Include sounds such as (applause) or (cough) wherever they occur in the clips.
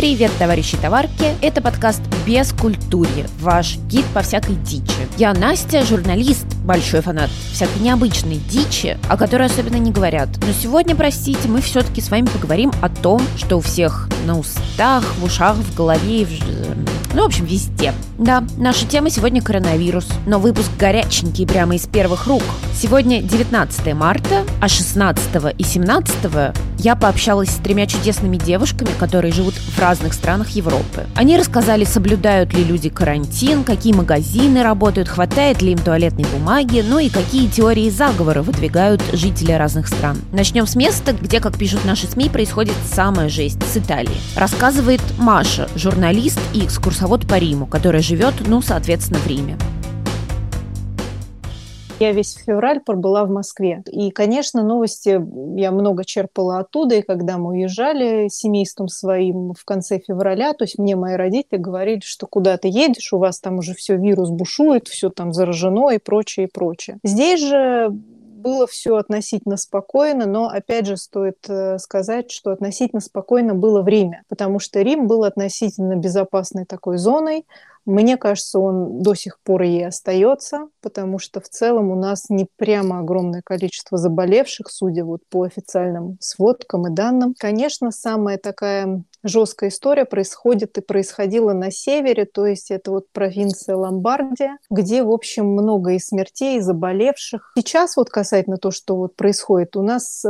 Привет, товарищи товарки! Это подкаст «Без культури», ваш гид по всякой дичи. Я Настя, журналист, большой фанат всякой необычной дичи, о которой особенно не говорят. Но сегодня, простите, мы все-таки с вами поговорим о том, что у всех на устах, в ушах, в голове, в... ну, в общем, везде. Да, наша тема сегодня коронавирус, но выпуск горяченький прямо из первых рук. Сегодня 19 марта, а 16 и 17 я пообщалась с тремя чудесными девушками, которые живут в разных странах Европы. Они рассказали, соблюдают ли люди карантин, какие магазины работают, хватает ли им туалетной бумаги, ну и какие теории заговора выдвигают жители разных стран. Начнем с места, где, как пишут наши СМИ, происходит самая жесть с Италии. Рассказывает Маша, журналист и экскурсовод по Риму, которая живет, ну, соответственно, в Риме. Я весь февраль пробыла в Москве. И, конечно, новости я много черпала оттуда. И когда мы уезжали с семейством своим в конце февраля, то есть мне мои родители говорили, что куда ты едешь, у вас там уже все вирус бушует, все там заражено и прочее, и прочее. Здесь же было все относительно спокойно, но опять же стоит э, сказать, что относительно спокойно было время, потому что Рим был относительно безопасной такой зоной, мне кажется, он до сих пор и остается, потому что в целом у нас не прямо огромное количество заболевших, судя вот по официальным сводкам и данным. Конечно, самая такая жесткая история происходит и происходила на севере, то есть это вот провинция Ломбардия, где, в общем, много и смертей, и заболевших. Сейчас вот касательно того, что вот происходит, у нас э,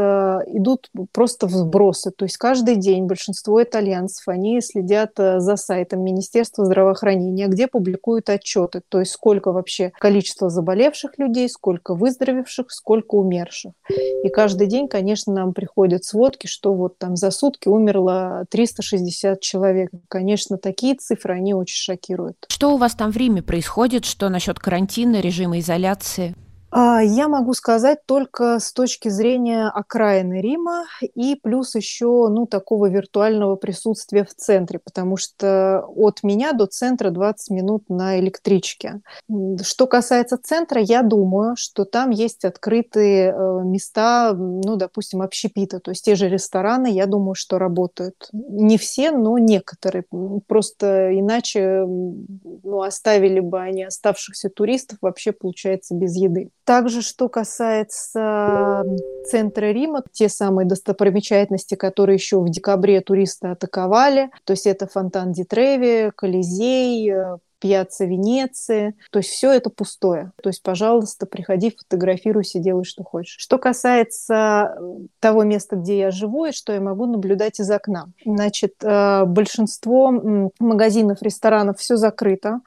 идут просто вбросы, то есть каждый день большинство итальянцев, они следят э, за сайтом Министерства здравоохранения, где публикуют отчеты, то есть сколько вообще количество заболевших людей, сколько выздоровевших, сколько умерших. И каждый день, конечно, нам приходят сводки, что вот там за сутки умерло 300 360 человек. Конечно, такие цифры, они очень шокируют. Что у вас там в Риме происходит? Что насчет карантина, режима изоляции? А, я могу сказать только с точки зрения окраины Рима и плюс еще ну, такого виртуального присутствия в центре, потому что от меня до центра 20 минут на электричке. Что касается центра, я думаю, что там есть открытые э, места, ну, допустим, общепита, то есть те же рестораны, я думаю, что работают. Не все, но некоторые. Просто иначе ну, оставили бы они оставшихся туристов вообще, получается, без еды. Также, что касается центра Рима, те самые достопримечательности, которые еще в декабре туристы атаковали, то есть это фонтан Дитреви, Колизей, э, Пьяцца Венеции. То есть все это пустое. То есть, пожалуйста, приходи, фотографируйся, делай, что хочешь. Что касается того места, где я живу, и что я могу наблюдать из окна. Значит, э, большинство магазинов, ресторанов все закрыто.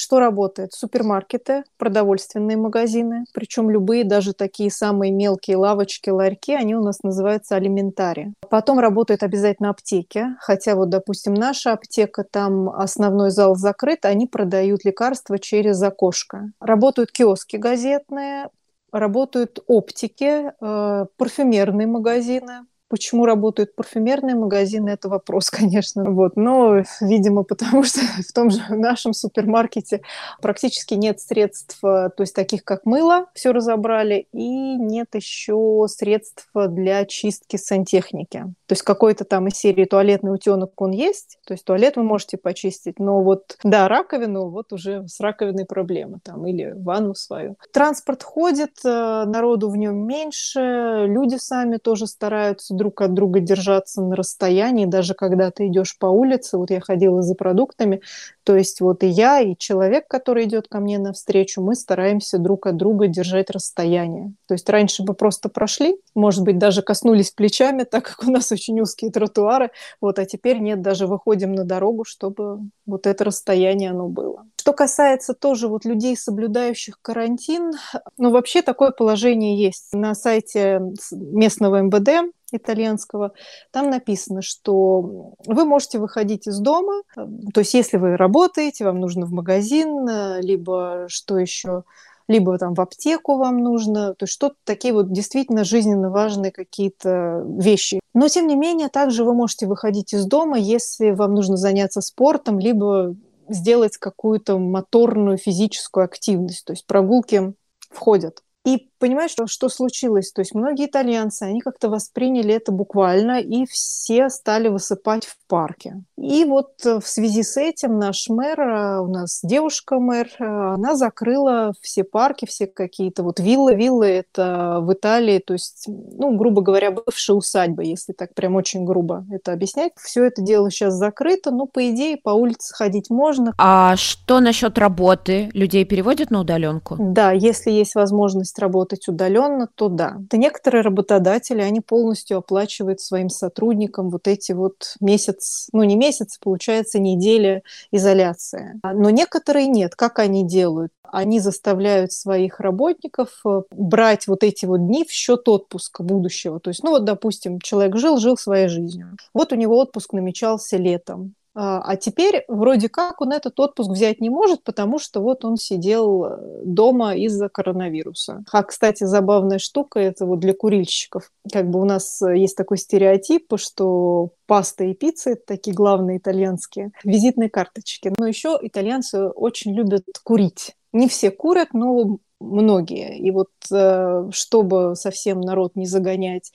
Что работает? Супермаркеты, продовольственные магазины, причем любые, даже такие самые мелкие лавочки, ларьки, они у нас называются алиментари. Потом работают обязательно аптеки, хотя вот, допустим, наша аптека, там основной зал закрыт, они продают лекарства через окошко. Работают киоски газетные, работают оптики, э, парфюмерные магазины, Почему работают парфюмерные магазины, это вопрос, (laughs) конечно. Вот. Но, видимо, потому что (laughs) в том же нашем супермаркете практически нет средств, э, то есть таких как мыло, все разобрали, и нет еще средств для чистки сантехники. То есть какой-то там из серии туалетный утенок он есть, то есть туалет вы можете почистить, но вот, да, раковину, вот уже с раковиной проблемы там, или ванну свою. Транспорт ходит, э, народу в нем меньше, люди сами тоже стараются друг от друга держаться на расстоянии, даже когда ты идешь по улице, вот я ходила за продуктами, то есть вот и я, и человек, который идет ко мне навстречу, мы стараемся друг от друга держать расстояние. То есть раньше бы просто прошли, может быть, даже коснулись плечами, (laughs) так как у нас очень узкие тротуары, вот, а теперь нет, даже выходим на дорогу, чтобы вот это расстояние оно было. Что касается тоже вот людей, соблюдающих карантин, ну вообще такое положение есть. На сайте местного МВД итальянского, там написано, что вы можете выходить из дома, э, то есть если вы работаете, вам нужно в магазин, э, либо что еще, либо там в аптеку вам нужно, то есть что-то такие вот действительно жизненно важные какие-то вещи. Но тем не менее, также вы можете выходить из дома, если вам нужно заняться спортом, либо сделать какую-то моторную физическую активность, то есть прогулки входят. И понимаешь, что, что случилось? То есть многие итальянцы, они как-то восприняли это буквально, и все стали высыпать в парке. И вот э, в связи с этим наш мэр, э, у нас девушка-мэр, э, она закрыла все парки, все какие-то вот виллы. Виллы – это в Италии, то есть, ну, грубо говоря, бывшая усадьба, если так прям очень грубо это объяснять. Все это дело сейчас закрыто, но, по идее, по улице ходить можно. А что насчет работы? Людей переводят на удаленку? Да, если есть возможность работать удаленно, то да. Да некоторые работодатели, они полностью оплачивают своим сотрудникам вот эти вот месяц, ну не месяц, получается неделя изоляции. Но некоторые нет. Как они делают? Они заставляют своих работников э, брать вот эти вот дни в счет отпуска будущего. То есть, ну вот, допустим, человек жил, жил своей жизнью. Вот у него отпуск намечался летом. А, а теперь вроде как он этот отпуск взять не может, потому что вот он сидел э, дома из-за коронавируса. А, кстати, забавная штука, это вот для курильщиков. Как бы у нас э, есть такой стереотип, что паста и пицца – такие главные итальянские визитные карточки. Но еще итальянцы очень любят курить. Не все курят, но многие. И вот э, чтобы совсем народ не загонять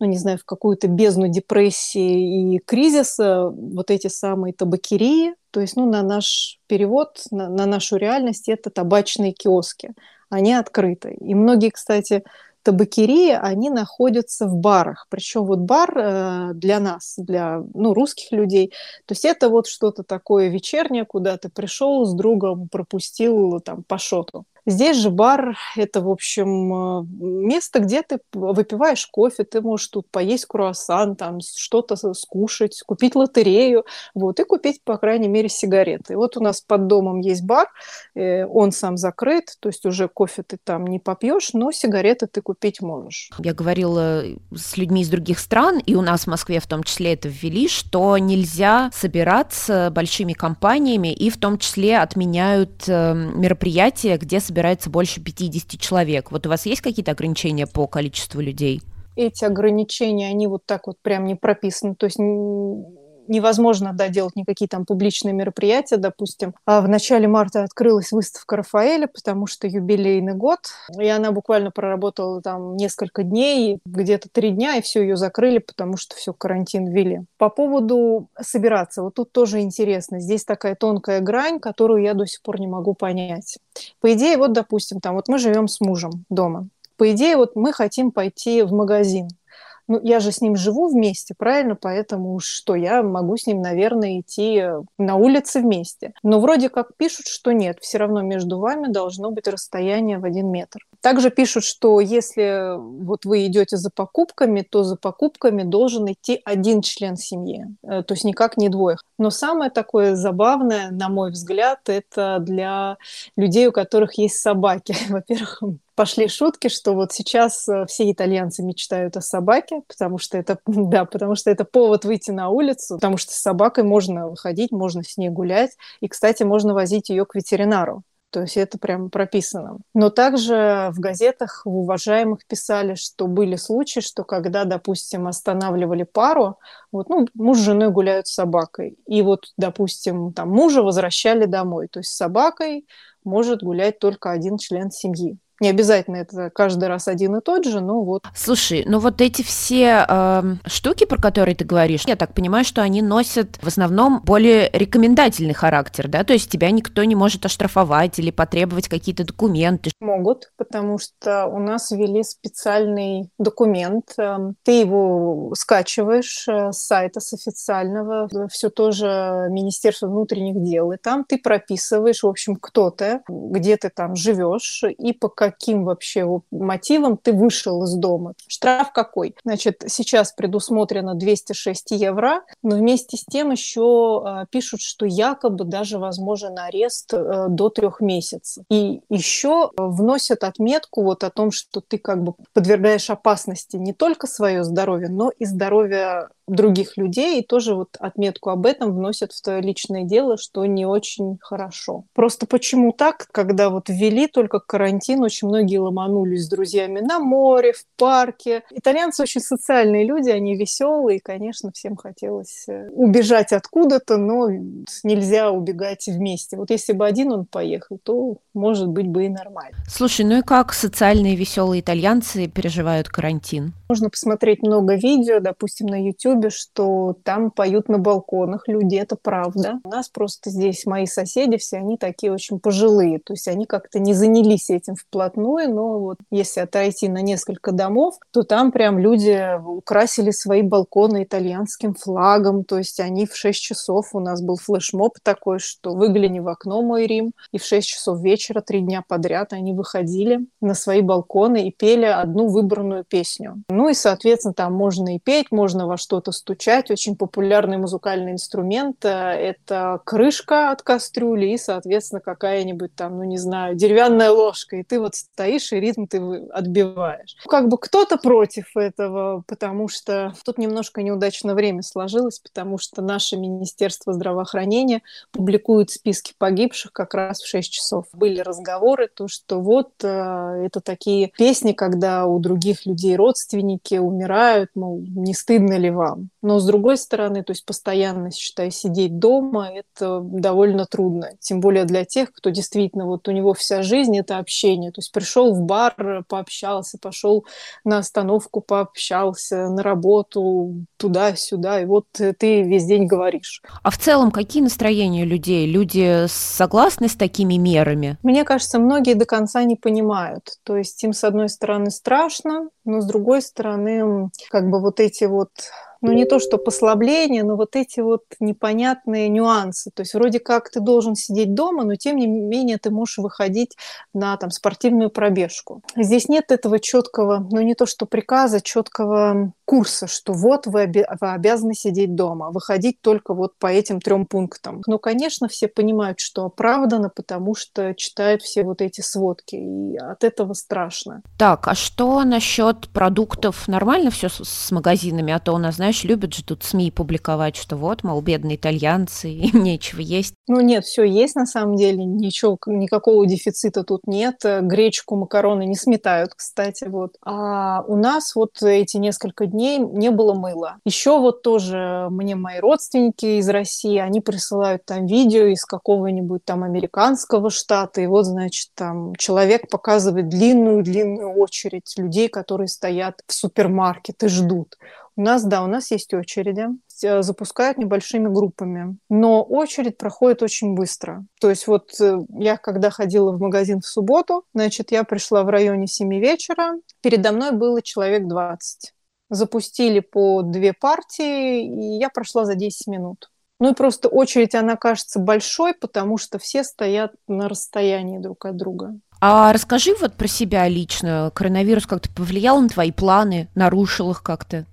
ну, не знаю, в какую-то бездну депрессии и кризиса, вот эти самые табакерии, то есть, ну, на наш перевод, на, на нашу реальность, это табачные киоски. Они открыты. И многие, кстати, табакерии, они находятся в барах. Причем вот бар э, для нас, для ну, русских людей, то есть это вот что-то такое вечернее, куда ты пришел с другом, пропустил там по шоту. Здесь же бар – это, в общем, э, место, где ты выпиваешь кофе, ты можешь тут поесть круассан, там что-то скушать, купить лотерею, вот, и купить, по крайней мере, сигареты. Вот у нас под домом есть бар, э, он сам закрыт, то есть уже кофе ты там не попьешь, но сигареты ты купить можешь. Я говорила с людьми из других стран, и у нас в Москве в том числе это ввели, что нельзя собираться большими компаниями, и в том числе отменяют э, мероприятия, где собираются собирается больше 50 человек. Вот у вас есть какие-то ограничения по количеству людей? Эти ограничения, они вот так вот прям не прописаны. То есть невозможно да, делать никакие там публичные мероприятия, допустим. А в начале марта открылась выставка Рафаэля, потому что юбилейный год, и она буквально проработала там несколько дней, где-то три дня, и все ее закрыли, потому что все карантин ввели. По поводу собираться, вот тут тоже интересно. Здесь такая тонкая грань, которую я до сих пор не могу понять. По идее, вот, допустим, там вот мы живем с мужем дома. По идее, вот мы хотим пойти в магазин ну, я же с ним живу вместе, правильно? Поэтому что, я могу с ним, наверное, идти э, на улице вместе. Но вроде как пишут, что нет, все равно между вами должно быть расстояние в один метр. Также пишут, что если вот вы идете за покупками, то за покупками должен идти один член семьи, э, то есть никак не двое. Но самое такое забавное, на мой взгляд, это для людей, у которых есть собаки. (laughs) Во-первых, пошли шутки, что вот сейчас э, все итальянцы мечтают о собаке, потому что это, (laughs) да, потому что это повод выйти на улицу, потому что с собакой можно выходить, можно с ней гулять, и, кстати, можно возить ее к ветеринару. То есть это прямо прописано. Но также в газетах, в уважаемых писали, что были случаи, что когда, допустим, останавливали пару, вот, ну, муж с женой гуляют с собакой, и вот, допустим, там мужа возвращали домой, то есть с собакой может гулять только один член семьи. Не обязательно это каждый раз один и тот же, но вот. Слушай, ну вот эти все э, штуки, про которые ты говоришь, я так понимаю, что они носят в основном более рекомендательный характер, да? То есть тебя никто не может оштрафовать или потребовать какие-то документы. Могут, потому что у нас ввели специальный документ. Эм, ты его скачиваешь э, с сайта, с официального, все тоже Министерство внутренних дел, и там ты прописываешь, в общем, кто ты, где ты там живешь, и по каким вообще мотивом ты вышел из дома. Штраф какой? Значит, сейчас предусмотрено 206 евро, но вместе с тем еще э, пишут, что якобы даже возможен арест э, до трех месяцев. И еще вносят отметку вот о том, что ты как бы подвергаешь опасности не только свое здоровье, но и здоровье других людей, и тоже вот отметку об этом вносят в твое личное дело, что не очень хорошо. Просто почему так, когда вот ввели только карантин, очень многие ломанулись с друзьями на море, в парке. Итальянцы очень социальные люди, они веселые, и, конечно, всем хотелось э, убежать откуда-то, но нельзя убегать вместе. Вот если бы один он поехал, то, может быть, бы и нормально. Слушай, ну и как социальные веселые итальянцы переживают карантин? Можно посмотреть много видео, допустим, на YouTube, что там поют на балконах люди, это правда. У нас просто здесь мои соседи, все они такие очень пожилые, то есть они как-то не занялись этим вплотную, но вот если отойти на несколько домов, то там прям люди украсили свои балконы итальянским флагом, то есть они в 6 часов, у нас был флешмоб такой, что выгляни в окно мой Рим, и в 6 часов вечера три дня подряд они выходили на свои балконы и пели одну выбранную песню. Ну и, соответственно, там можно и петь, можно во что-то стучать. Очень популярный музыкальный инструмент э, – это крышка от кастрюли и, соответственно, какая-нибудь там, ну не знаю, деревянная ложка. И ты вот стоишь, и ритм ты отбиваешь. Как бы кто-то против этого, потому что тут немножко неудачно время сложилось, потому что наше Министерство здравоохранения публикует списки погибших как раз в 6 часов. Были разговоры, то, что вот э, это такие песни, когда у других людей родственники умирают, мол, не стыдно ли вам? Но с другой стороны, то есть постоянно, считай, сидеть дома, это довольно трудно. Тем более для тех, кто действительно, вот у него вся жизнь – это общение. То есть пришел в бар, пообщался, пошел на остановку, пообщался, на работу, туда-сюда, и вот ты весь день говоришь. А в целом какие настроения людей? Люди согласны с такими мерами? Мне кажется, многие до конца не понимают. То есть им, с одной стороны, страшно, но с другой стороны, как бы вот эти вот ну не то что послабление, но вот эти вот непонятные нюансы. То есть вроде как ты должен сидеть дома, но тем не менее ты можешь выходить на там спортивную пробежку. Здесь нет этого четкого, ну не то что приказа, четкого курса, что вот вы, оби- вы обязаны сидеть дома, выходить только вот по этим трем пунктам. Но, конечно, все понимают, что оправдано, потому что читают все вот эти сводки, и от этого страшно. Так, а что насчет продуктов? Нормально все с магазинами? А то у нас, знаешь, знаешь, любят же тут СМИ публиковать, что вот, мол, бедные итальянцы, (laughs) им нечего есть. Ну нет, все есть на самом деле, ничего, никакого дефицита тут нет. Гречку, макароны не сметают, кстати, вот. А у нас вот эти несколько дней не было мыла. Еще вот тоже мне мои родственники из России, они присылают там видео из какого-нибудь там американского штата, и вот, значит, там человек показывает длинную-длинную очередь людей, которые стоят в супермаркет и ждут. У нас, да, у нас есть очереди, э, запускают небольшими группами, но очередь проходит очень быстро. То есть вот э, я, когда ходила в магазин в субботу, значит, я пришла в районе 7 вечера, передо мной было человек 20. Запустили по две партии, и я прошла за 10 минут. Ну и просто очередь, она кажется большой, потому что все стоят на расстоянии друг от друга. А расскажи вот про себя лично. Коронавирус как-то повлиял на твои планы, нарушил их как-то?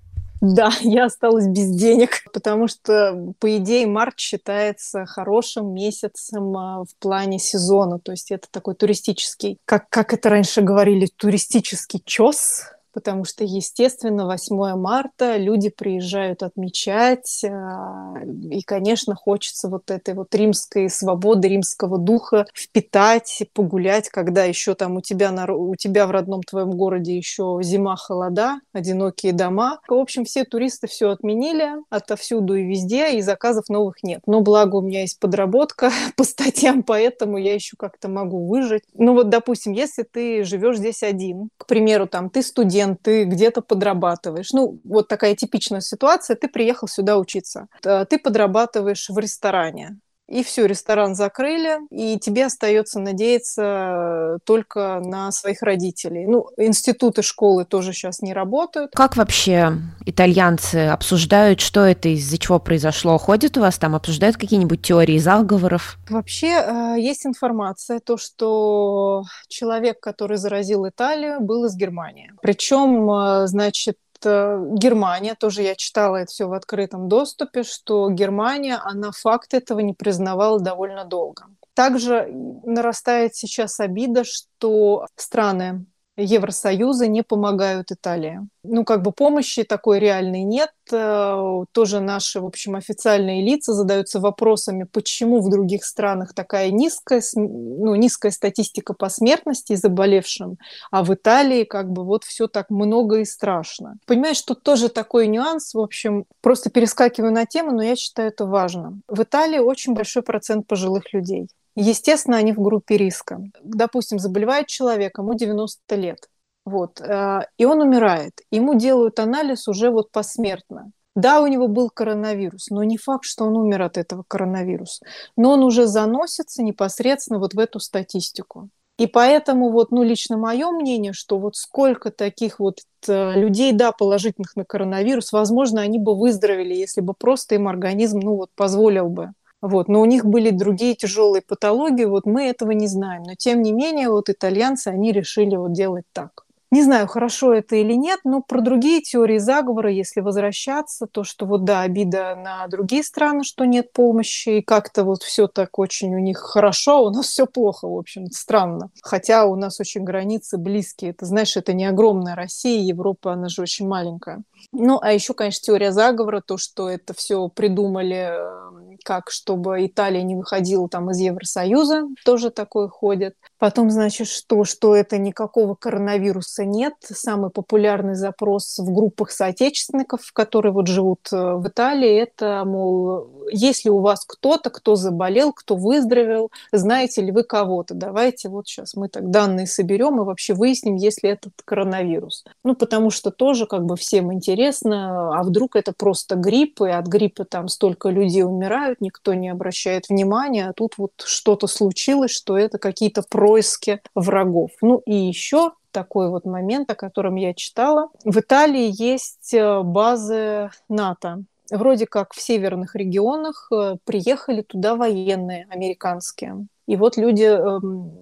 Да, (laughs) я осталась без денег, потому что, по идее, март считается хорошим месяцем а, в плане сезона. То есть это такой туристический, как, как это раньше говорили, туристический чес, потому что, естественно, 8 марта люди приезжают отмечать, а, и, конечно, хочется вот этой вот римской свободы, римского духа впитать, погулять, когда еще там у тебя, на, у тебя в родном твоем городе еще зима, холода, одинокие дома. В общем, все туристы все отменили отовсюду и везде, и заказов новых нет. Но благо у меня есть подработка (laughs) по статьям, поэтому я еще как-то могу выжить. Ну вот, допустим, если ты живешь здесь один, к примеру, там ты студент, студент, ты где-то подрабатываешь. Ну, вот такая типичная ситуация. Ты приехал сюда учиться. Ты подрабатываешь в ресторане и все, ресторан закрыли, и тебе остается надеяться только на своих родителей. Ну, институты, школы тоже сейчас не работают. Как вообще итальянцы обсуждают, что это, из-за чего произошло? Ходят у вас там, обсуждают какие-нибудь теории заговоров? Вообще э, есть информация, то, что человек, который заразил Италию, был из Германии. Причем, э, значит, Германия, тоже я читала это все в открытом доступе, что Германия, она факт этого не признавала довольно долго. Также нарастает сейчас обида, что страны Евросоюза не помогают Италии. Ну, как бы помощи такой реальной нет. Э, тоже наши, в общем, официальные лица задаются вопросами, почему в других странах такая низкая, ну, низкая статистика по смертности и заболевшим, а в Италии как бы вот все так много и страшно. Понимаешь, тут тоже такой нюанс, в общем, просто перескакиваю на тему, но я считаю это важно. В Италии очень большой процент пожилых людей. Естественно, они в группе риска. Допустим, заболевает человек, ему 90 лет, вот, э, и он умирает. Ему делают анализ уже вот посмертно. Да, у него был коронавирус, но не факт, что он умер от этого коронавируса. Но он уже заносится непосредственно вот в эту статистику. И поэтому вот, ну, лично мое мнение, что вот сколько таких вот э, людей, да, положительных на коронавирус, возможно, они бы выздоровели, если бы просто им организм, ну, вот, позволил бы. Вот. Но у них были другие тяжелые патологии, вот мы этого не знаем. Но тем не менее, вот итальянцы, они решили вот делать так. Не знаю, хорошо это или нет, но про другие теории заговора, если возвращаться, то, что вот да, обида на другие страны, что нет помощи, и как-то вот все так очень у них хорошо, а у нас все плохо, в общем, странно. Хотя у нас очень границы близкие. Это, знаешь, это не огромная Россия, Европа, она же очень маленькая. Ну, а еще, конечно, теория заговора, то, что это все придумали эм, как, чтобы Италия не выходила там из Евросоюза, тоже такое ходит. Потом, значит, что, что это никакого коронавируса нет. Самый популярный запрос в группах соотечественников, которые вот живут э, в Италии, это, мол, есть ли у вас кто-то, кто заболел, кто выздоровел, знаете ли вы кого-то? Давайте вот сейчас мы так данные соберем и вообще выясним, есть ли этот коронавирус. Ну, потому что тоже как бы всем интересно, а вдруг это просто грипп, и от гриппа там столько людей умирают, никто не обращает внимания, а тут вот что-то случилось, что это какие-то происки врагов. Ну и еще такой вот момент, о котором я читала. В Италии есть э, базы НАТО вроде как в северных регионах э, приехали туда военные американские. И вот люди э,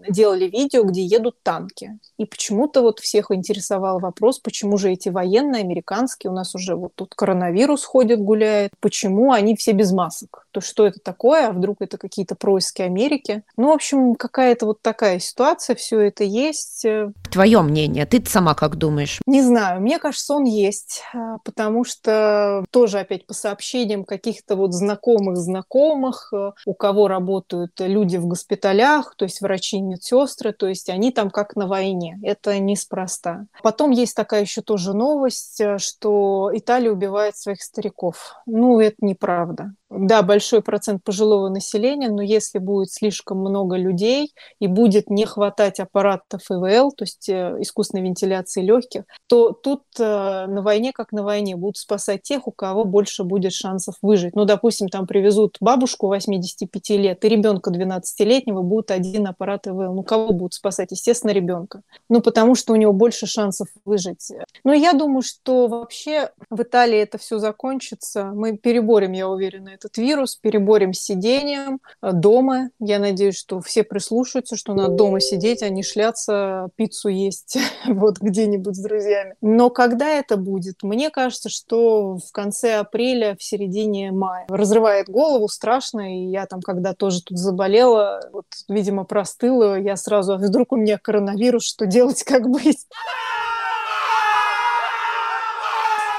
делали видео, где едут танки. И почему-то вот всех интересовал вопрос, почему же эти военные американские, у нас уже вот тут коронавирус ходит, гуляет, почему они все без масок? То что это такое? А вдруг это какие-то происки Америки? Ну, в общем, какая-то вот такая ситуация, все это есть. Твое мнение, ты сама как думаешь? Не знаю, мне кажется, он есть, а, потому что тоже опять по сообщениям каких-то вот знакомых знакомых, э, у кого работают люди в госпитале, госпиталях, то есть врачи, медсестры, то есть они там как на войне. Это неспроста. Потом есть такая еще тоже новость, э, что Италия убивает своих стариков. Ну, это неправда да, большой процент пожилого населения, но если будет слишком много людей и будет не хватать аппаратов ИВЛ, то есть э, искусственной вентиляции легких, то тут э, на войне, как на войне, будут спасать тех, у кого больше будет шансов выжить. Ну, допустим, там привезут бабушку 85 лет и ребенка 12-летнего, будет один аппарат ИВЛ. Ну, кого будут спасать? Естественно, ребенка. Ну, потому что у него больше шансов выжить. Но я думаю, что вообще в Италии это все закончится. Мы переборем, я уверена, этот вирус, переборем сидением э, дома. Я надеюсь, что все прислушаются, что надо дома сидеть, а не шляться, пиццу есть (laughs) вот где-нибудь с друзьями. Но когда это будет? Мне кажется, что в конце апреля, в середине мая. Разрывает голову, страшно, и я там, когда тоже тут заболела, вот, видимо, простыла, я сразу, а вдруг у меня коронавирус, что делать, (laughs) как быть?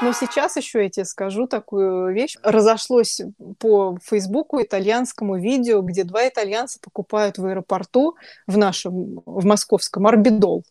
Но сейчас еще я тебе скажу такую вещь. Разошлось по Фейсбуку итальянскому видео, где два итальянца покупают в аэропорту в нашем, в московском, орбидол.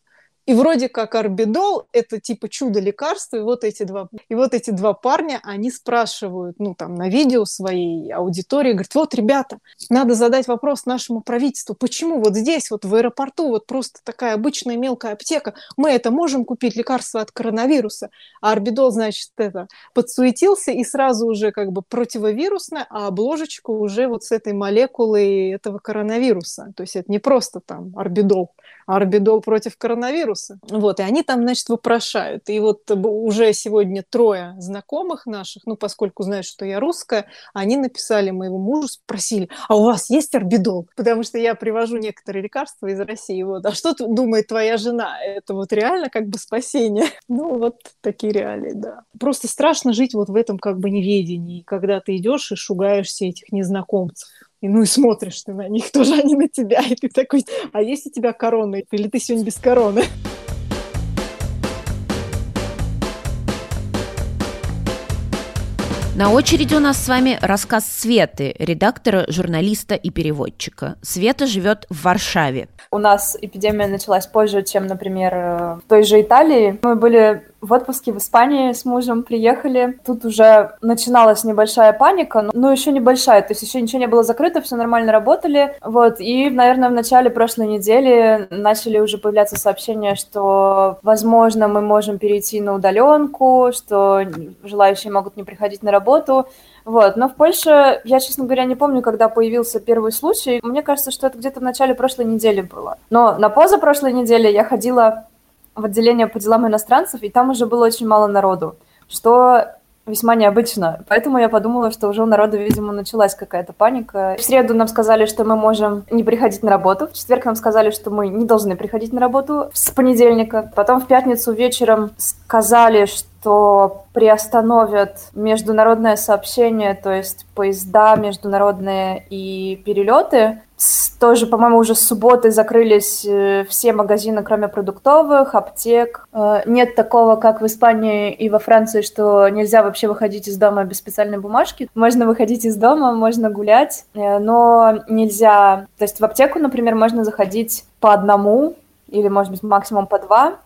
И вроде как орбидол – это типа чудо лекарства, и вот эти два, и вот эти два парня, они спрашивают, ну, там, на видео своей аудитории, говорят, вот, ребята, надо задать вопрос нашему правительству, почему вот здесь, вот в аэропорту, вот просто такая обычная мелкая аптека, мы это можем купить лекарство от коронавируса, а орбидол, значит, это подсуетился и сразу уже как бы противовирусная, а обложечка уже вот с этой молекулой этого коронавируса. То есть это не просто там орбидол, орбидол против коронавируса. Вот, и они там, значит, вопрошают. И вот уже сегодня трое знакомых наших, ну, поскольку знают, что я русская, они написали моему мужу, спросили, а у вас есть орбидол? Потому что я привожу некоторые лекарства из России. Вот. А что думает твоя жена? Это вот реально как бы спасение? (laughs) Ну, вот такие реалии, да. Просто страшно жить вот в этом как бы неведении, когда ты идешь и шугаешься этих незнакомцев и ну и смотришь ты на них, (laughs) тоже они на тебя, и ты такой, а есть у тебя корона, или ты сегодня без короны? На очереди у нас с вами рассказ Светы, редактора, журналиста и переводчика. Света живет в Варшаве. У нас эпидемия началась позже, чем, например, э, в той же Италии. Мы были в отпуске в Испании с мужем приехали. Тут уже начиналась небольшая паника, но ну, еще небольшая, то есть еще ничего не было закрыто, все нормально работали. Вот, и, наверное, в начале прошлой недели начали уже появляться сообщения, что, возможно, мы можем перейти на удаленку, что желающие могут не приходить на работу. Вот. Но в Польше, я, честно говоря, не помню, когда появился первый случай. Мне кажется, что это где-то в начале прошлой недели было. Но на позапрошлой неделе я ходила в отделение по делам иностранцев, и там уже было очень мало народу, что весьма необычно. Поэтому я подумала, что уже у народа, видимо, началась какая-то паника. В среду нам сказали, что мы можем не приходить на работу. В четверг нам сказали, что мы не должны приходить на работу с понедельника. Потом в пятницу вечером сказали, что приостановят международное сообщение, то есть поезда международные и перелеты тоже, по-моему, уже с субботы закрылись э, все магазины, кроме продуктовых, аптек. Э, нет такого, как в Испании и во Франции, что нельзя вообще выходить из дома без специальной бумажки. Можно выходить из дома, можно гулять, э, но нельзя... То есть в аптеку, например, можно заходить по одному или, может быть, максимум по два.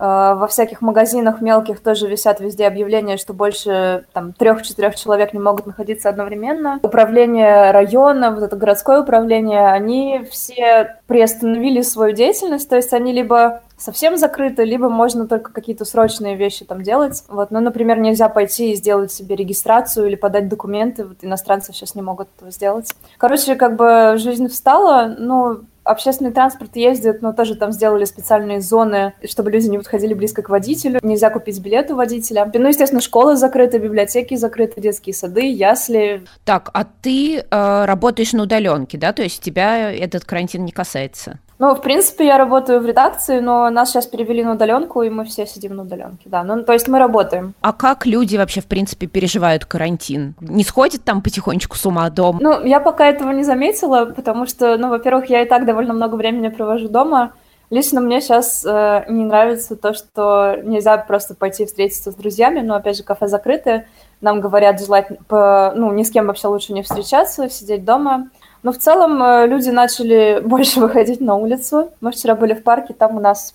Э, во всяких магазинах мелких тоже висят везде объявления, что больше там трех-четырех человек не могут находиться одновременно. Управление района, вот это городское управление, они все приостановили свою деятельность, то есть они либо совсем закрыты, либо можно только какие-то срочные вещи там делать. Вот, ну, например, нельзя пойти и сделать себе регистрацию или подать документы, вот иностранцы сейчас не могут этого сделать. Короче, как бы жизнь встала, ну, Общественный транспорт ездит, но тоже там сделали специальные зоны, чтобы люди не подходили близко к водителю. Нельзя купить билет у водителя. Ну, естественно, школы закрыты, библиотеки закрыты, детские сады, ясли. Так, а ты э, работаешь на удаленке, да? То есть тебя этот карантин не касается? Ну, в принципе, я работаю в редакции, но нас сейчас перевели на удаленку, и мы все сидим на удаленке, да. Ну, то есть мы работаем. А как люди вообще, в принципе, переживают карантин? Не сходят там потихонечку с ума дома? Ну, я пока этого не заметила, потому что, ну, во-первых, я и так довольно много времени провожу дома. Лично мне сейчас э, не нравится то, что нельзя просто пойти встретиться с друзьями, но, опять же, кафе закрыты. Нам говорят желать, по, ну, ни с кем вообще лучше не встречаться, сидеть дома. Но в целом э, люди начали (laughs) больше выходить на улицу. Мы вчера были в парке, там у нас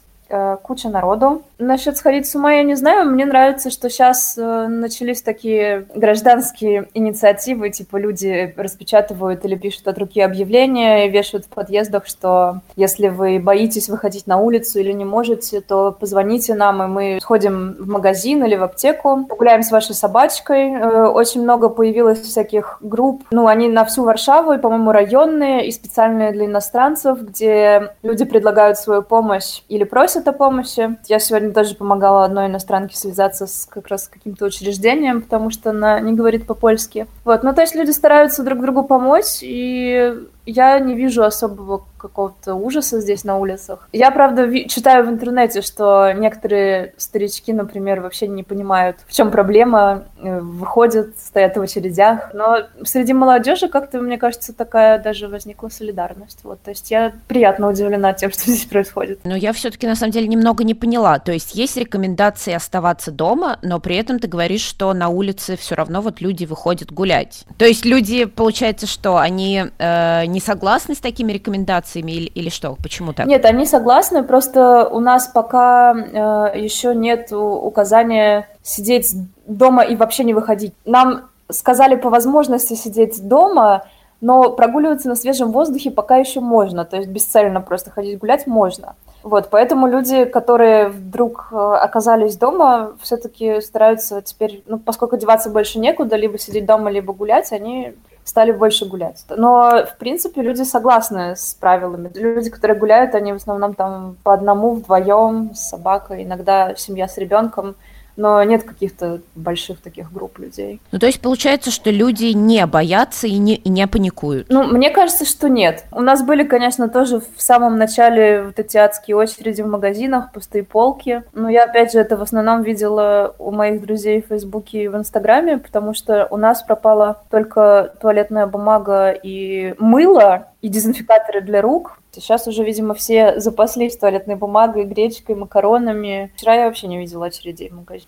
куча народу. Насчет сходить с ума я не знаю. Мне нравится, что сейчас э, начались такие гражданские инициативы, типа люди распечатывают или пишут от руки объявления, вешают в подъездах, что если вы боитесь выходить на улицу или не можете, то позвоните нам, и мы сходим в магазин или в аптеку, погуляем с вашей собачкой. Э, очень много появилось всяких групп. Ну, они на всю Варшаву, и, по-моему, районные и специальные для иностранцев, где люди предлагают свою помощь или просят просят о помощи. Я сегодня тоже помогала одной иностранке связаться с как раз каким-то учреждением, потому что она не говорит по-польски. Вот, ну то есть люди стараются друг другу помочь, и я не вижу особого какого-то ужаса здесь на улицах. Я, правда, читаю в интернете, что некоторые старички, например, вообще не понимают, в чем проблема, э, выходят, стоят в очередях. Но среди молодежи как-то, мне кажется, такая даже возникла солидарность. Вот, то есть я приятно удивлена тем, (laughs) что здесь происходит. Но я все-таки, на самом деле, немного не поняла. То есть есть рекомендации оставаться дома, но при этом ты говоришь, что на улице все равно вот люди выходят гулять. То есть люди, получается, что они э, не согласны с такими рекомендациями или, или что? Почему так? Нет, они согласны, просто у нас пока э, еще нет указания сидеть дома и вообще не выходить. Нам сказали по возможности сидеть дома, но прогуливаться на свежем воздухе пока еще можно, то есть бесцельно просто ходить гулять можно. Вот, поэтому люди, которые вдруг э, оказались дома, все-таки стараются теперь, ну, поскольку деваться больше некуда, либо сидеть дома, либо гулять, они стали больше гулять. Но, в принципе, люди согласны с правилами. Люди, которые гуляют, они в основном там по одному, вдвоем, с собакой, иногда семья с ребенком но нет каких-то больших таких групп людей. Ну, то есть получается, что люди не боятся и не, и не паникуют? Ну, мне кажется, что нет. У нас были, конечно, тоже в самом начале вот эти адские очереди в магазинах, пустые полки. Но я, опять же, это в основном видела у моих друзей в Фейсбуке и в Инстаграме, потому что у нас пропала только туалетная бумага и мыло, и дезинфикаторы для рук. Сейчас уже, видимо, все запаслись туалетной бумагой, гречкой, макаронами. Вчера я вообще не видела очередей в магазине.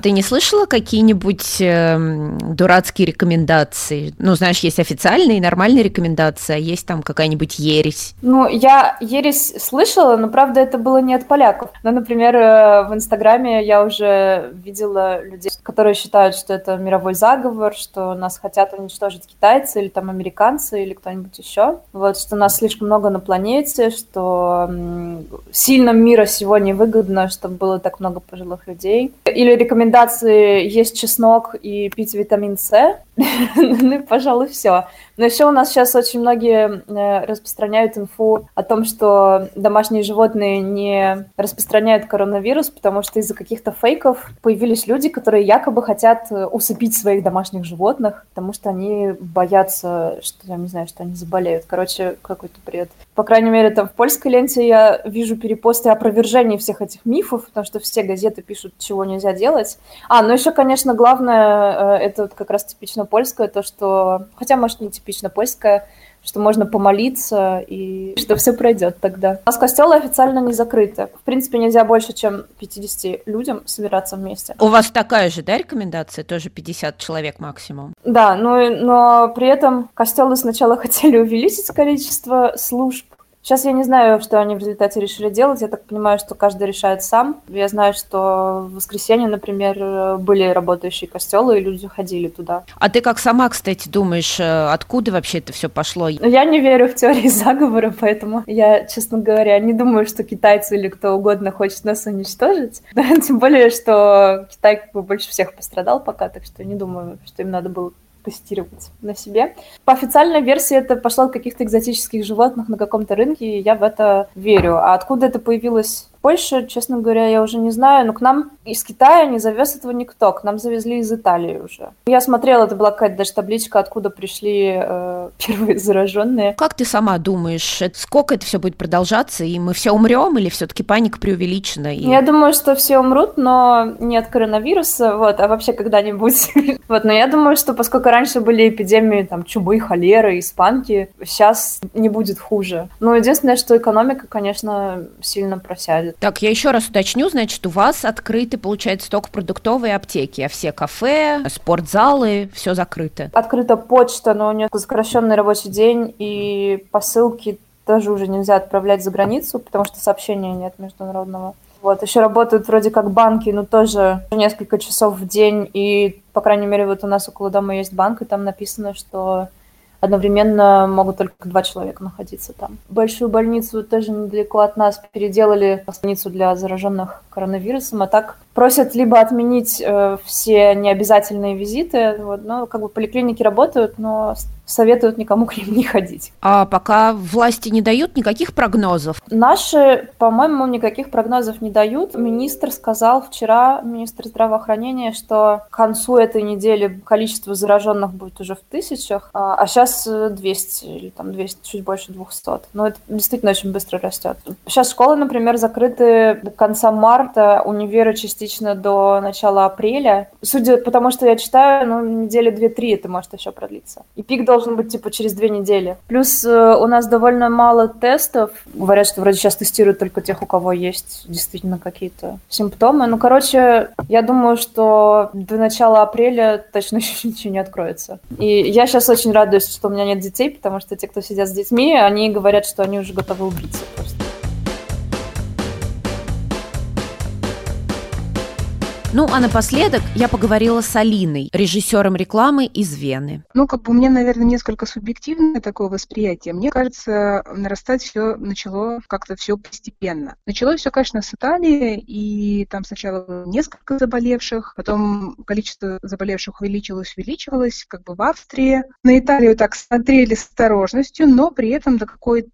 Ты не слышала какие-нибудь э, дурацкие рекомендации? Ну, знаешь, есть официальные, нормальные рекомендации, а есть там какая-нибудь ересь. Ну, я ересь слышала, но, правда, это было не от поляков. Ну, например, э, в Инстаграме я уже видела людей, которые считают, что это мировой заговор, что нас хотят уничтожить китайцы или там американцы или кто-нибудь еще. Вот, что нас слишком много на планете, что сильным мира сегодня выгодно, чтобы было так много пожилых людей. Или рекомендации есть чеснок и пить витамин С. Ну, пожалуй, все. Но еще у нас сейчас очень многие э, распространяют инфу о том, что домашние животные не распространяют коронавирус, потому что из-за каких-то фейков появились люди, которые якобы хотят э, усыпить своих домашних животных, потому что они боятся, что, я не знаю, что они заболеют. Короче, какой-то бред. По крайней мере, там в польской ленте я вижу перепосты опровержений всех этих мифов, потому что все газеты пишут, чего нельзя делать. А, ну еще, конечно, главное, э, это как раз типично польское, то, что... Хотя, может, не типично польское, что можно помолиться и что все пройдет тогда. У нас костелы официально не закрыты. В принципе, нельзя больше, чем 50 людям собираться вместе. У вас такая же, да, рекомендация? Тоже 50 человек максимум? Да, но, но при этом костелы сначала (laughs) хотели увеличить количество служб, Сейчас я не знаю, что они в результате решили делать. Я так понимаю, что каждый решает сам. Я знаю, что в воскресенье, например, были работающие костелы, и люди ходили туда. А ты как сама, кстати, думаешь, э, откуда вообще это все пошло? Я не верю в теории заговора, поэтому я, честно говоря, не думаю, что китайцы или кто угодно хочет нас уничтожить. (laughs) Тем более, что Китай больше всех пострадал пока, так что не думаю, что им надо было тестировать на себе. По официальной версии это пошло от каких-то экзотических животных на каком-то рынке, и я в это верю. А откуда это появилось Польша, честно говоря, я уже не знаю, но к нам из Китая не завез этого никто, к нам завезли из Италии уже. Я смотрела, это была какая-то даже табличка, откуда пришли э, (laughs) первые зараженные. Как ты сама думаешь, сколько это все будет продолжаться, и мы все умрем, или все-таки паника преувеличена? И... Я думаю, что все умрут, но не от коронавируса, вот, а вообще когда-нибудь. (laughs) вот, но я думаю, что поскольку раньше были эпидемии там чумы, холеры, испанки, сейчас не будет хуже. Но единственное, что экономика, конечно, сильно просядет. Так, я еще раз уточню, значит, у вас открыты, получается, только продуктовые аптеки, а все кафе, спортзалы, все закрыто. Открыта почта, но у нее сокращенный рабочий день, и посылки тоже уже нельзя отправлять за границу, потому что сообщения нет международного. Вот, еще работают вроде как банки, но тоже несколько часов в день, и, по крайней мере, вот у нас около дома есть банк, и там написано, что одновременно могут только два человека находиться там. Большую больницу тоже недалеко от нас переделали в больницу для зараженных коронавирусом, а так просят либо отменить э, все необязательные визиты, вот, но как бы поликлиники работают, но советуют никому (laughs) к ним не ходить. А пока власти не дают никаких прогнозов? Наши, по-моему, никаких прогнозов не дают. Министр сказал вчера, министр здравоохранения, что к концу этой недели количество зараженных будет уже в тысячах, а сейчас а 200 или там 200, чуть больше 200. Но это действительно очень быстро растет. Сейчас школы, например, закрыты до конца марта, универы частично до начала апреля. Судя по тому, что я читаю, ну, недели 2-3 это может еще продлиться. И пик должен должен быть типа через две недели. Плюс э, у нас довольно мало тестов. Говорят, что вроде сейчас тестируют только тех, у кого есть действительно какие-то симптомы. Ну, короче, я думаю, что до начала апреля точно (laughs) еще ничего не откроется. И я сейчас очень радуюсь, что у меня нет детей, потому что те, кто сидят с детьми, они говорят, что они уже готовы убиться просто. Ну, а напоследок я поговорила с Алиной, режиссером рекламы из Вены. Ну, как бы у меня, наверное, несколько субъективное такое восприятие. Мне кажется, нарастать все начало как-то все постепенно. Началось все, конечно, с Италии, и там сначала несколько заболевших, потом количество заболевших увеличилось, увеличивалось, как бы в Австрии. На Италию так смотрели с осторожностью, но при этом до,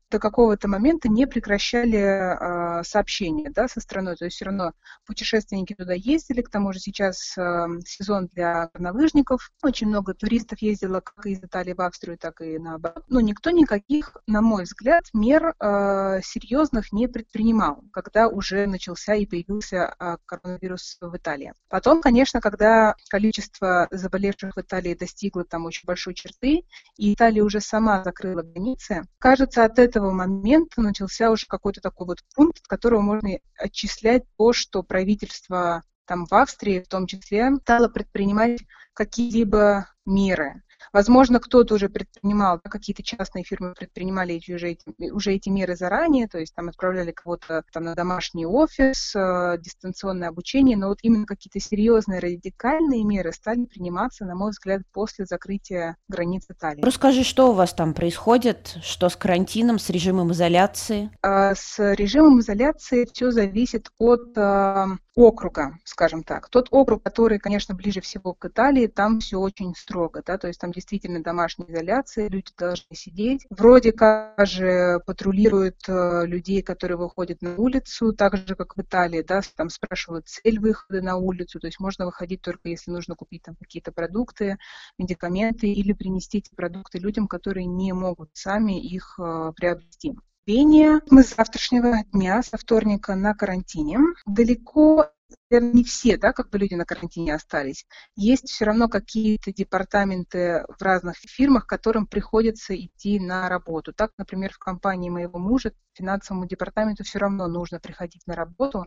до какого-то момента не прекращали э, сообщения да, со страной. То есть все равно путешественники туда ездили, к тому же сейчас э, сезон для горнолыжников. Очень много туристов ездило как из Италии в Австрию, так и наоборот. Но никто никаких, на мой взгляд, мер э, серьезных не предпринимал, когда уже начался и появился э, коронавирус в Италии. Потом, конечно, когда количество заболевших в Италии достигло там очень большой черты, и Италия уже сама закрыла границы, кажется, от этого момента начался уже какой-то такой вот пункт, от которого можно отчислять то, что правительство там в Австрии в том числе стала предпринимать какие-либо меры. Возможно, кто-то уже предпринимал, какие-то частные фирмы предпринимали эти, уже, эти, уже эти меры заранее, то есть там отправляли кого-то там на домашний офис, э, дистанционное обучение, но вот именно какие-то серьезные радикальные меры стали приниматься, на мой взгляд, после закрытия границ Италии. Расскажи, что у вас там происходит, что с карантином, с режимом изоляции? Э, с режимом изоляции все зависит от э, округа, скажем так. Тот округ, который, конечно, ближе всего к Италии, там все очень строго, да, то есть там действительно домашняя изоляция, люди должны сидеть. Вроде как же патрулируют э, людей, которые выходят на улицу, так же, как в Италии, да, там спрашивают цель выхода на улицу, то есть можно выходить только если нужно купить там какие-то продукты, медикаменты или принести эти продукты людям, которые не могут сами их э, приобрести терпения. Мы с завтрашнего дня, со вторника на карантине. Далеко наверное, не все, да, как бы люди на карантине остались. Есть все равно какие-то департаменты в разных фирмах, которым приходится идти на работу. Так, например, в компании моего мужа финансовому департаменту все равно нужно приходить на работу,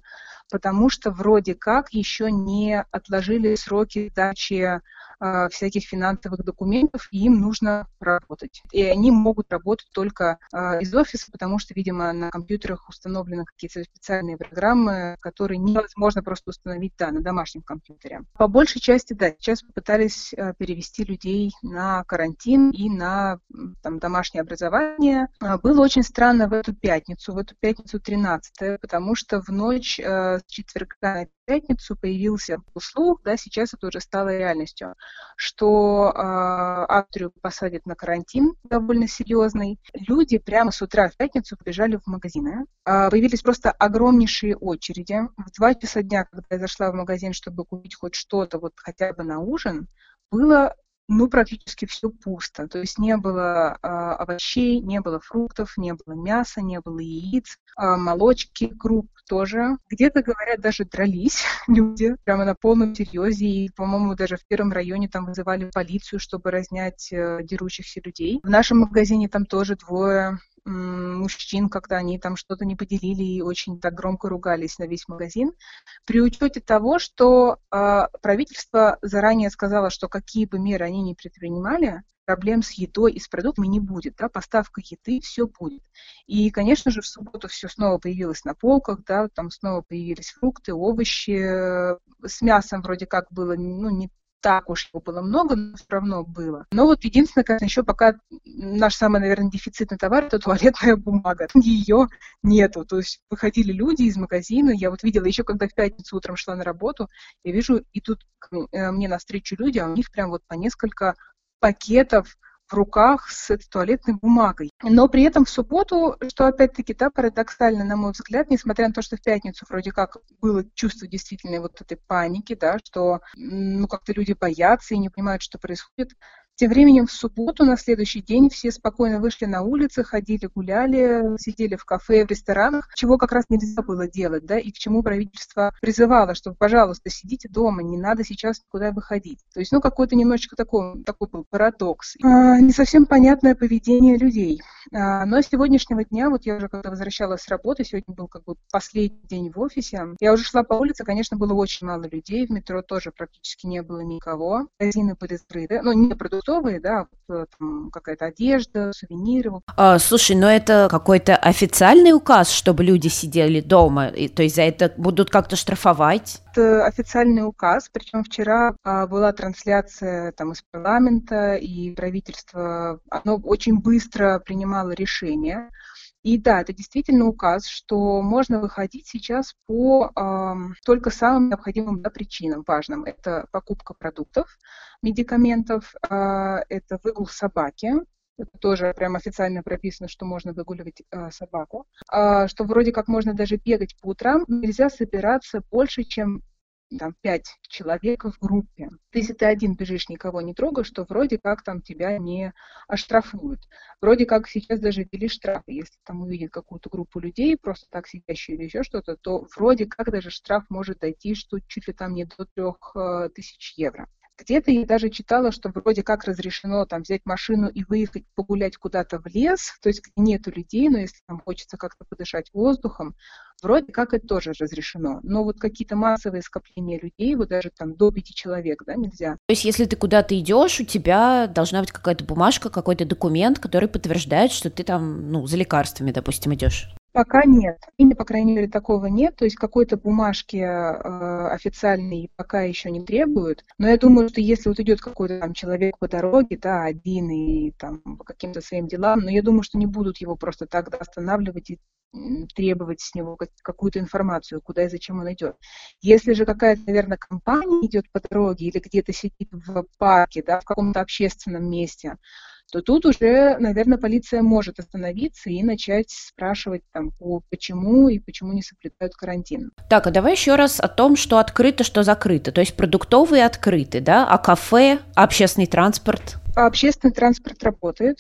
потому что вроде как еще не отложили сроки сдачи э, всяких финансовых документов, и им нужно работать. И они могут работать только э, из офиса, потому что, видимо, на компьютерах установлены какие-то специальные программы, которые невозможно просто установить, да, на домашнем компьютере. По большей части, да, сейчас попытались э, перевести людей на карантин и на там, домашнее образование. Было очень странно в эту пятницу, в эту пятницу 13 потому что в ночь э, с четверга на пятницу появился слух, да, сейчас это уже стало реальностью, что э, Австрию посадят на карантин довольно серьезный. Люди прямо с утра в пятницу побежали в магазины. Э, появились просто огромнейшие очереди. В два часа дня, когда я зашла в магазин, чтобы купить хоть что-то, вот хотя бы на ужин, было ну, практически все пусто. То есть не было э, овощей, не было фруктов, не было мяса, не было яиц, э, молочки, круп тоже. Где-то, говорят, даже дрались (laughs) люди прямо на полном серьезе. И, по-моему, даже в первом районе там вызывали полицию, чтобы разнять э, дерущихся людей. В нашем магазине там тоже двое мужчин, когда они там что-то не поделили и очень так громко ругались на весь магазин, при учете того, что э, правительство заранее сказало, что какие бы меры они ни предпринимали, проблем с едой и с продуктами не будет, да, поставка еды, все будет. И, конечно же, в субботу все снова появилось на полках, да, там снова появились фрукты, овощи, с мясом вроде как было, ну, не так уж его было много, но все равно было. Но вот единственное, конечно, еще пока наш самый, наверное, дефицитный товар это туалетная бумага. (laughs) Ее нету. То есть выходили люди из магазина, я вот видела еще, когда в пятницу утром шла на работу, я вижу, идут э, мне навстречу люди, а у них прям вот по несколько пакетов в руках с этой туалетной бумагой. Но при этом в субботу, что опять-таки, да, парадоксально, на мой взгляд, несмотря на то, что в пятницу вроде как было чувство действительно вот этой паники, да, что ну как-то люди боятся и не понимают, что происходит, тем временем в субботу, на следующий день, все спокойно вышли на улицы, ходили, гуляли, сидели в кафе, в ресторанах, чего как раз нельзя было делать, да, и к чему правительство призывало, что, пожалуйста, сидите дома, не надо сейчас никуда выходить. То есть, ну, какой-то немножечко такой, такой был парадокс. А, не совсем понятное поведение людей. А, но с сегодняшнего дня, вот я уже когда возвращалась с работы, сегодня был как бы последний день в офисе, я уже шла по улице, конечно, было очень мало людей, в метро тоже практически не было никого, магазины были закрыты, ну, не продуктовые, да, э, какая-то одежда, сувениры. А, слушай, но это какой-то официальный указ, чтобы люди сидели дома, и, то есть за это будут как-то штрафовать? Это официальный указ, причем вчера а, была трансляция там из парламента, и правительство, оно очень быстро принимало решение. И да, это действительно указ, что можно выходить сейчас по э, только самым необходимым да, причинам важным. Это покупка продуктов, медикаментов, э, это выгул собаки, это тоже прям официально прописано, что можно выгуливать э, собаку, э, что вроде как можно даже бегать по утрам, нельзя собираться больше, чем там, пять человек в группе. Если ты один бежишь, никого не трогаешь, то вроде как там тебя не оштрафуют. Вроде как сейчас даже ввели штрафы. Если там увидят какую-то группу людей, просто так сидящие или еще что-то, то вроде как даже штраф может дойти, что чуть ли там не до трех э, тысяч евро. Где-то я даже читала, что вроде как разрешено там взять машину и выехать погулять куда-то в лес, то есть нету людей, но если там хочется как-то подышать воздухом, вроде как это тоже разрешено. Но вот какие-то массовые скопления людей, вот даже там до пяти человек, да, нельзя. То есть если ты куда-то идешь, у тебя должна быть какая-то бумажка, какой-то документ, который подтверждает, что ты там, ну, за лекарствами, допустим, идешь. Пока нет. Или, по крайней мере, такого нет. То есть какой-то бумажки э, официальной пока еще не требуют. Но я думаю, что если вот идет какой-то там человек по дороге, да, один и там по каким-то своим делам, но я думаю, что не будут его просто так останавливать и требовать с него какую-то информацию, куда и зачем он идет. Если же какая-то, наверное, компания идет по дороге или где-то сидит в парке, да, в каком-то общественном месте, то тут уже, наверное, полиция может остановиться и начать спрашивать там, по, почему и почему не соблюдают карантин. Так, а давай еще раз о том, что открыто, что закрыто. То есть продуктовые открыты, да, а кафе, общественный транспорт? Общественный транспорт работает,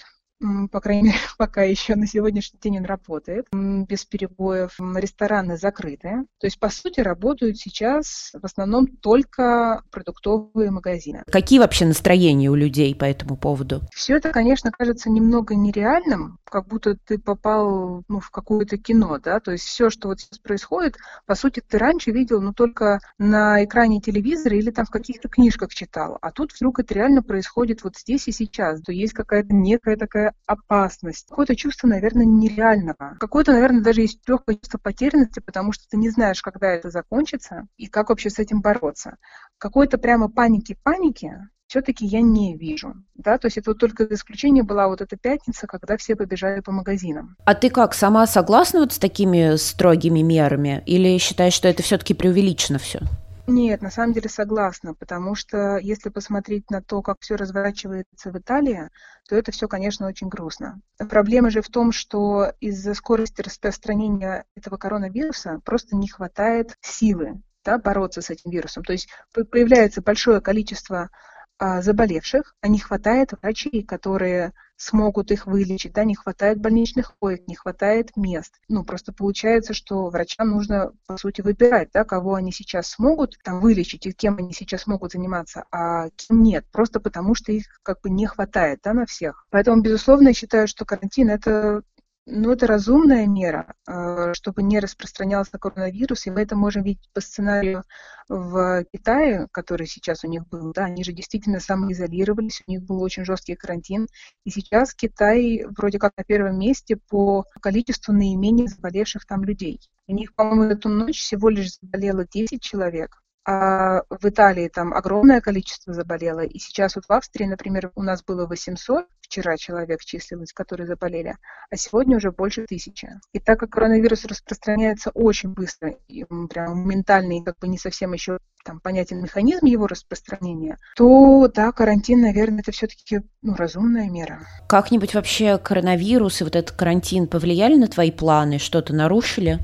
по крайней мере, (laughs) пока еще на сегодняшний день он работает без перебоев. Рестораны закрыты. То есть, по сути, работают сейчас в основном только продуктовые магазины. Какие вообще настроения у людей по этому поводу? Все это, конечно, кажется немного нереальным, как будто ты попал ну, в какое-то кино, да, то есть все, что вот сейчас происходит, по сути, ты раньше видел, ну, только на экране телевизора или там в каких-то книжках читал, а тут вдруг это реально происходит вот здесь и сейчас, то есть какая-то некая такая опасность, какое-то чувство, наверное, нереального, какое-то, наверное, даже есть легкое чувство потерянности, потому что ты не знаешь, когда это закончится и как вообще с этим бороться. Какой-то прямо паники-паники все-таки я не вижу. Да? То есть это вот только исключение была вот эта пятница, когда все побежали по магазинам. А ты как, сама согласна вот с такими строгими мерами? Или считаешь, что это все-таки преувеличено все? Нет, на самом деле согласна, потому что если посмотреть на то, как все разворачивается в Италии, то это все, конечно, очень грустно. Проблема же в том, что из-за скорости распространения этого коронавируса просто не хватает силы да, бороться с этим вирусом. То есть появляется большое количество а, заболевших, а не хватает врачей, которые смогут их вылечить, да, не хватает больничных коек, не хватает мест. Ну, просто получается, что врачам нужно, по сути, выбирать, да, кого они сейчас смогут там вылечить и кем они сейчас могут заниматься, а кем нет, просто потому что их как бы не хватает, да, на всех. Поэтому, безусловно, я считаю, что карантин это ну, это разумная мера, э, чтобы не распространялся коронавирус, и мы это можем видеть по сценарию в Китае, который сейчас у них был. Да, они же действительно самоизолировались, у них был очень жесткий карантин, и сейчас Китай вроде как на первом месте по количеству наименее заболевших там людей. У них, по-моему, эту ночь всего лишь заболело 10 человек, а в Италии там огромное количество заболело. И сейчас вот в Австрии, например, у нас было 800 вчера человек числилось, которые заболели, а сегодня уже больше тысячи. И так как коронавирус распространяется очень быстро, и прям моментально, и как бы не совсем еще там понятен механизм его распространения, то да, карантин, наверное, это все-таки ну, разумная мера. Как-нибудь вообще коронавирус и вот этот карантин повлияли на твои планы, что-то нарушили?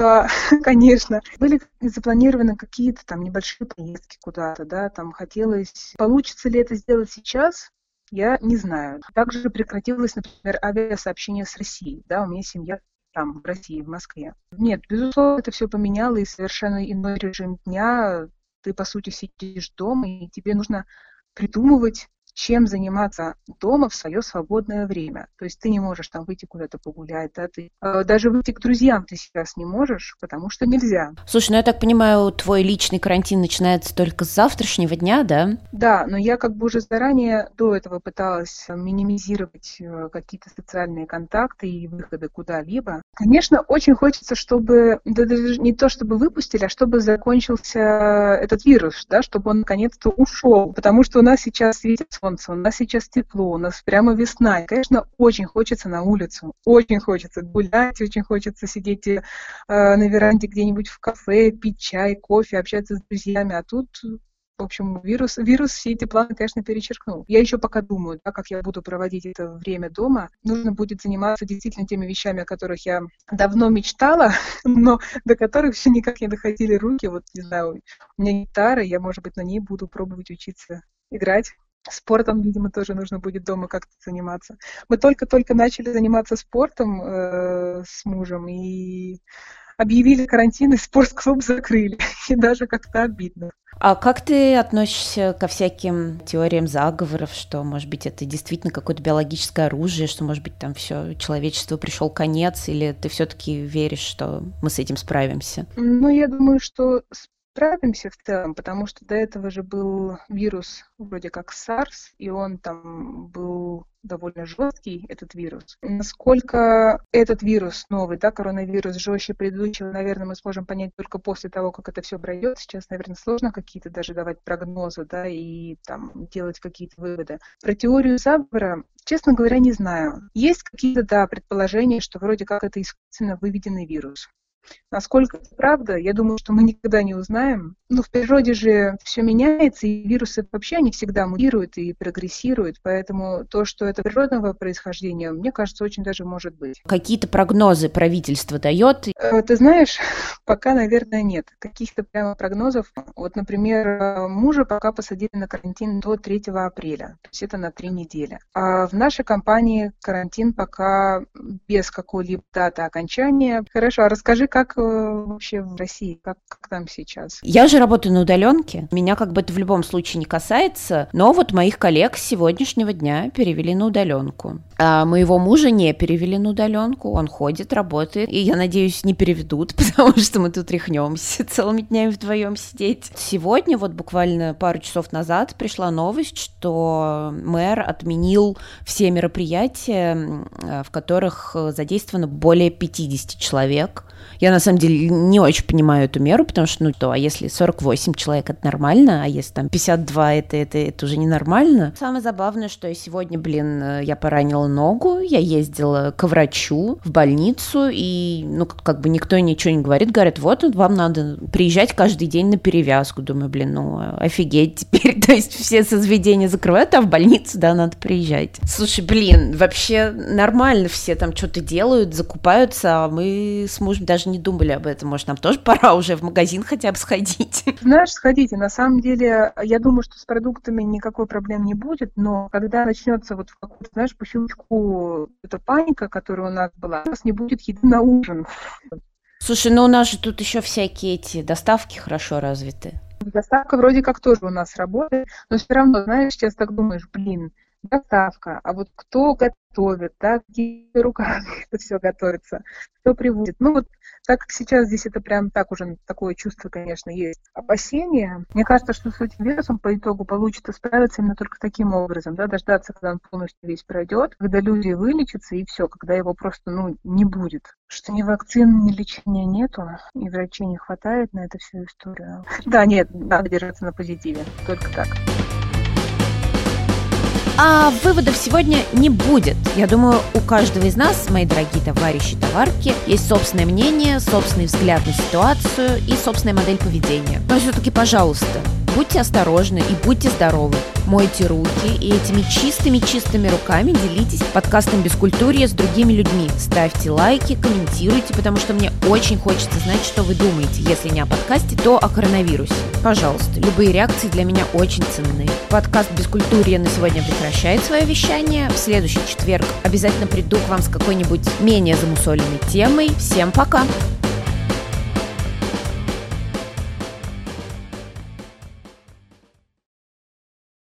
Да, (laughs) конечно. Были запланированы какие-то там небольшие поездки куда-то, да, там хотелось... Получится ли это сделать сейчас? Я не знаю. Также прекратилось, например, авиасообщение с Россией, да, у меня семья там, в России, в Москве. Нет, безусловно, это все поменяло, и совершенно иной режим дня. Ты, по сути, сидишь дома, и тебе нужно придумывать чем заниматься дома в свое свободное время. То есть ты не можешь там выйти куда-то погулять, да, ты э, даже выйти к друзьям ты сейчас не можешь, потому что нельзя. Слушай, ну я так понимаю, твой личный карантин начинается только с завтрашнего дня, да? Да, но я как бы уже заранее до этого пыталась минимизировать э, какие-то социальные контакты и выходы куда-либо. Конечно, очень хочется, чтобы, да даже не то чтобы выпустили, а чтобы закончился этот вирус, да, чтобы он наконец-то ушел, потому что у нас сейчас светит солнце, у нас сейчас тепло, у нас прямо весна. И, конечно, очень хочется на улицу, очень хочется гулять, очень хочется сидеть э, на веранде где-нибудь в кафе, пить чай, кофе, общаться с друзьями. А тут в общем, вирус, вирус все эти планы, конечно, перечеркнул. Я еще пока думаю, да, как я буду проводить это время дома. Нужно будет заниматься действительно теми вещами, о которых я давно мечтала, (laughs) но до которых все никак не доходили руки. Вот, не знаю, у меня гитара, я, может быть, на ней буду пробовать учиться играть. Спортом, видимо, тоже нужно будет дома как-то заниматься. Мы только-только начали заниматься спортом э, с мужем и объявили карантин, и спортклуб закрыли. (laughs) И даже как-то обидно. А как ты относишься ко всяким теориям заговоров, что, может быть, это действительно какое-то биологическое оружие, что, может быть, там все человечество пришел конец, или ты все-таки веришь, что мы с этим справимся? Ну, я думаю, что справимся в целом, потому что до этого же был вирус вроде как SARS, и он там был довольно жесткий, этот вирус. Насколько этот вирус новый, да, коронавирус жестче предыдущего, наверное, мы сможем понять только после того, как это все пройдет. Сейчас, наверное, сложно какие-то даже давать прогнозы, да, и там делать какие-то выводы. Про теорию заговора, честно говоря, не знаю. Есть какие-то, да, предположения, что вроде как это искусственно выведенный вирус. Насколько это правда, я думаю, что мы никогда не узнаем. Ну, в природе же все меняется, и вирусы вообще не всегда мутируют и прогрессируют, поэтому то, что это природного происхождения, мне кажется, очень даже может быть. Какие-то прогнозы правительство дает? Э, ты знаешь, (laughs) пока, наверное, нет. Каких-то прямо прогнозов. Вот, например, мужа пока посадили на карантин до 3 апреля, то есть это на три недели. А в нашей компании карантин пока без какой-либо даты окончания. Хорошо, а расскажи, как э, вообще в России, как, как там сейчас? Я же работаю на удаленке, меня как бы это в любом случае не касается, но вот моих коллег с сегодняшнего дня перевели на удаленку. А моего мужа не перевели на удаленку, он ходит, работает, и я надеюсь, не переведут, (laughs) потому что мы тут рехнемся целыми днями вдвоем сидеть. Сегодня, вот буквально пару часов назад, пришла новость, что мэр отменил все мероприятия, в которых задействовано более 50 человек. Я на самом деле не очень понимаю эту меру, потому что, ну, то, а если 48 человек, это нормально, а если там 52, это, это, это уже ненормально. Самое забавное, что я сегодня, блин, э, я поранила ногу, я ездила к врачу в больницу, и, ну, как бы никто ничего не говорит, говорят, вот, вам надо приезжать каждый день на перевязку. Думаю, блин, ну, офигеть теперь, (laughs) то есть все заведения закрывают, а в больницу, да, надо приезжать. Слушай, блин, вообще нормально все там что-то делают, закупаются, а мы с мужем даже не думали об этом. Может, нам тоже (laughs) пора уже в магазин хотя бы сходить? Знаешь, сходите. На самом деле, я думаю, что с продуктами никакой проблем не будет, но когда начнется вот знаешь, по щелчку эта паника, которая у нас была, у нас не будет еды на ужин. Слушай, ну у нас же тут еще всякие эти доставки хорошо развиты. Доставка вроде как тоже у нас работает, но все равно, знаешь, сейчас так думаешь, блин, доставка, а вот кто готовит, да, какие руками это все готовится, кто приводит. Ну вот так как сейчас здесь это прям так уже такое чувство, конечно, есть. Опасения. Мне кажется, что с этим вирусом по итогу получится справиться именно только таким образом, да, дождаться, когда он полностью весь пройдет, когда люди вылечатся и все, когда его просто, ну, не будет. Что ни вакцин, ни лечения нету, и врачей не хватает на эту всю историю. Да, нет, надо держаться на позитиве, только так. А выводов сегодня не будет. Я думаю, у каждого из нас, мои дорогие товарищи товарки, есть собственное мнение, собственный взгляд на ситуацию и собственная модель поведения. Но все-таки, пожалуйста, Будьте осторожны и будьте здоровы. Мойте руки и этими чистыми-чистыми руками делитесь подкастом «Бескультурье» с другими людьми. Ставьте лайки, комментируйте, потому что мне очень хочется знать, что вы думаете. Если не о подкасте, то о коронавирусе. Пожалуйста, любые реакции для меня очень ценны. Подкаст «Бескультурье» на сегодня прекращает свое вещание. В следующий четверг обязательно приду к вам с какой-нибудь менее замусоленной темой. Всем пока!